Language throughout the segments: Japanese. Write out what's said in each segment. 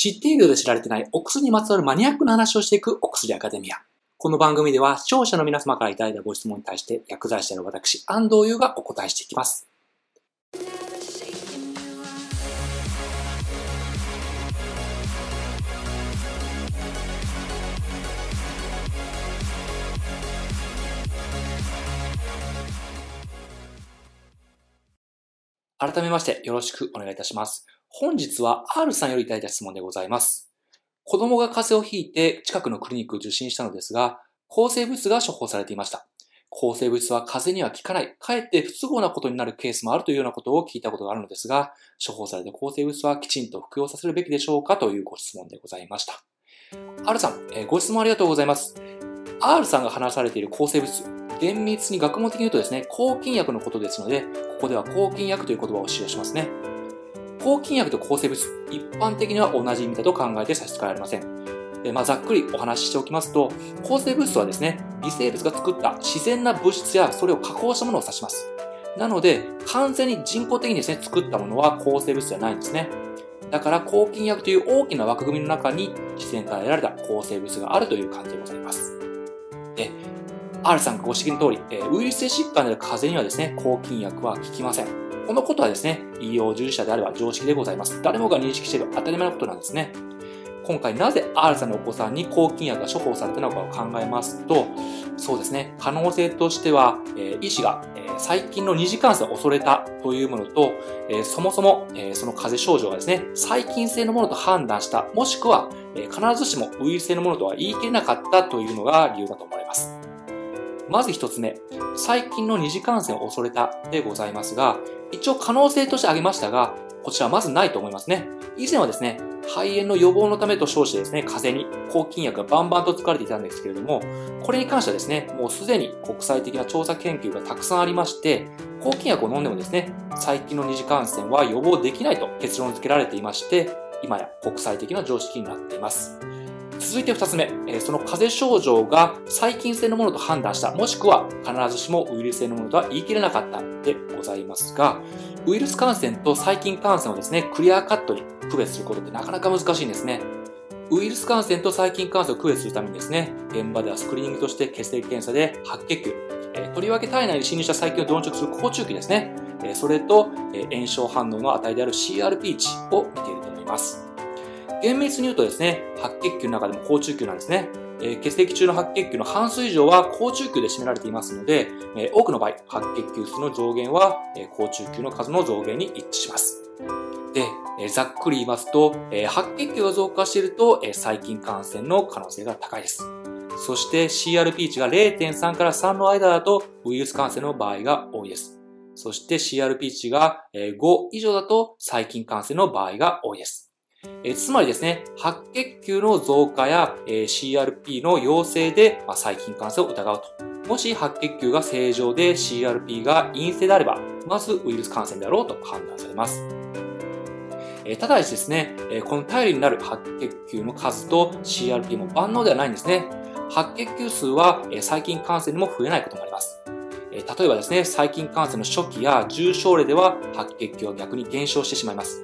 知っているようで知られてないお薬にまつわるマニアックな話をしていくお薬アカデミア。この番組では視聴者の皆様からいただいたご質問に対して薬剤師である私、安藤優がお答えしていきます。改めましてよろしくお願いいたします。本日は R さんよりいただいた質問でございます。子供が風邪をひいて近くのクリニックを受診したのですが、抗生物が処方されていました。抗生物は風邪には効かない、かえって不都合なことになるケースもあるというようなことを聞いたことがあるのですが、処方された抗生物はきちんと服用させるべきでしょうかというご質問でございました。R さん、えご質問ありがとうございます。R さんが話されている抗生物、厳密に学問的に言うとですね、抗菌薬のことですので、ここでは抗菌薬という言葉を使用しますね。抗菌薬と抗生物、一般的には同じ意味だと考えて差し支えられません。でまあ、ざっくりお話ししておきますと、抗生物質はですね、微生物が作った自然な物質やそれを加工したものを指します。なので、完全に人工的にですね、作ったものは抗生物質じゃないんですね。だから、抗菌薬という大きな枠組みの中に自然から得られた抗生物があるという感じでございます。で、R さんご指摘の通り、ウイルス性疾患である風邪にはですね、抗菌薬は効きません。このことはですね、医療従事者であれば常識でございます。誰もが認識している当たり前のことなんですね。今回なぜ R さんのお子さんに抗菌薬が処方されたのかを考えますと、そうですね、可能性としては、え医師が、え細菌の二次感染を恐れたというものと、えそもそも、えその風邪症状がですね、細菌性のものと判断した、もしくは、え必ずしもウイルス性のものとは言い切れなかったというのが理由だと思われます。まず一つ目、細菌の二次感染を恐れたでございますが、一応可能性として挙げましたが、こちらはまずないと思いますね。以前はですね、肺炎の予防のためと称してですね、風邪に抗菌薬がバンバンと使われていたんですけれども、これに関してはですね、もうすでに国際的な調査研究がたくさんありまして、抗菌薬を飲んでもですね、細菌の二次感染は予防できないと結論付けられていまして、今や国際的な常識になっています。続いて2つ目、えその風邪症状が細菌性のものと判断した、もしくは必ずしもウイルス性のものとは言い切れなかったでございますが、ウイルス感染と細菌感染をですね、クリアカットに区別することってなかなか難しいんですね。ウイルス感染と細菌感染を区別するためにですね、現場ではスクリーニングとして血液検査で白血球、えとりわけ体内に侵入した細菌を鈍直する好中球ですね、えそれと、え炎症反応の値である CRP 値を見ていると思います。厳密に言うとですね、白血球の中でも高中球なんですね。えー、血液中の白血球の半数以上は高中球で占められていますので、えー、多くの場合、白血球数の増減は、えー、高中球の数の増減に一致します。で、え、ざっくり言いますと、え、白血球が増加していると、えー、細菌感染の可能性が高いです。そして CRP 値が0.3から3の間だとウイルス感染の場合が多いです。そして CRP 値が5以上だと細菌感染の場合が多いです。えつまりですね、白血球の増加や、え CRP の陽性で、ま細菌感染を疑うと。もし白血球が正常で CRP が陰性であれば、まずウイルス感染であろうと判断されます。えただしですね、えこの頼りになる白血球の数と CRP も万能ではないんですね。白血球数は、え細菌感染にも増えないこともあります。え例えばですね、細菌感染の初期や重症例では白血球は逆に減少してしまいます。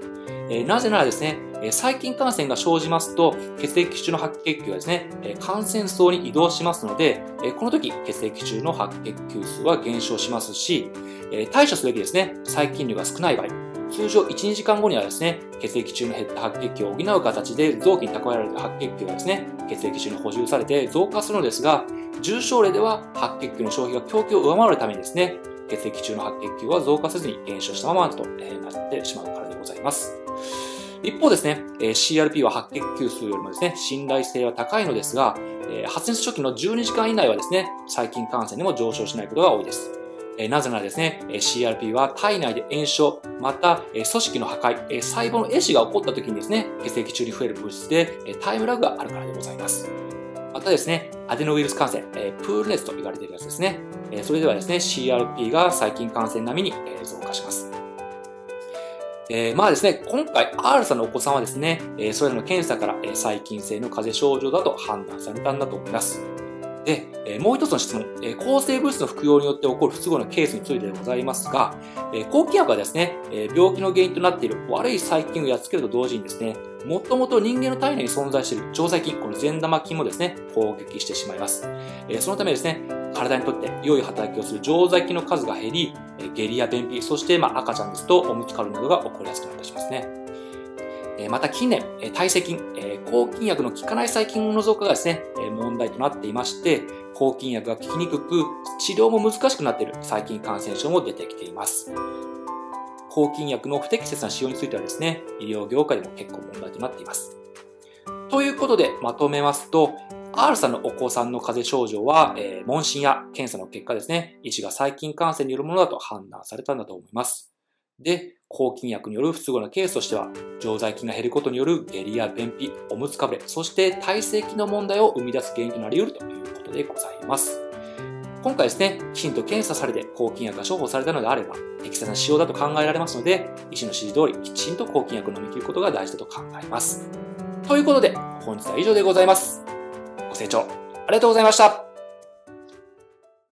えなぜならですね、え細菌感染が生じますと、血液中の白血球はですね、え感染層に移動しますので、えこの時、血液中の白血球数は減少しますし、え対処すべきですね、細菌量が少ない場合、通常1、2時間後にはですね、血液中の減った白血球を補う形で臓器に蓄えられた白血球がですね、血液中に補充されて増加するのですが、重症例では白血球の消費が供給を上回るためにですね、血液中の白血球は増加せずに減少したままとなってしまうからでございます。一方ですね、え CRP は白血球数よりもですね、信頼性は高いのですが、え発熱初期の12時間以内はですね、細菌感染にも上昇しないことが多いです。えなぜならですね、CRP は体内で炎症、また組織の破壊、細胞の壊死が起こった時にですね、血液中に増える物質でタイムラグがあるからでございます。またですね、アデノウイルス感染、えプール熱と言われているやつですね。えそれではですね、CRP が細菌感染並みに増加します。えー、まあですね、今回 R さんのお子さんはですね、えー、それらの検査から、えー、細菌性の風邪症状だと判断されたんだと思います。で、えー、もう一つの質問、えー、抗生物質の服用によって起こる不都合のケースについてでございますが、えー、抗菌薬はですね、えー、病気の原因となっている悪い細菌をやっつけると同時にですね、もともと人間の体内に存在している常在菌、この善玉菌もですね、攻撃してしまいます。えそのためですね、体にとって良い働きをする常在菌の数が減り、え下痢や便秘、そしてま赤ちゃんですとおむつかるなどが起こりやすくなってしますね。えまた近年、え耐性菌、抗菌薬の効かない細菌の増加がですね、え問題となっていまして、抗菌薬が効きにくく、治療も難しくなっている細菌感染症も出てきています。抗菌薬の不適切な使用についてはですね、医療業界でも結構問題となっています。ということで、まとめますと、R さんのお子さんの風邪症状は、えー、問診や検査の結果ですね、医師が細菌感染によるものだと判断されたんだと思います。で、抗菌薬による不都合なケースとしては、常在菌が減ることによる下痢や便秘、おむつかぶれ、そして体制機の問題を生み出す原因となり得るということでございます。今回ですね、きちんと検査されて抗菌薬が処方されたのであれば、適切な使用だと考えられますので、医師の指示通りきちんと抗菌薬を飲み切ることが大事だと考えます。ということで、本日は以上でございます。ご清聴ありがとうございました。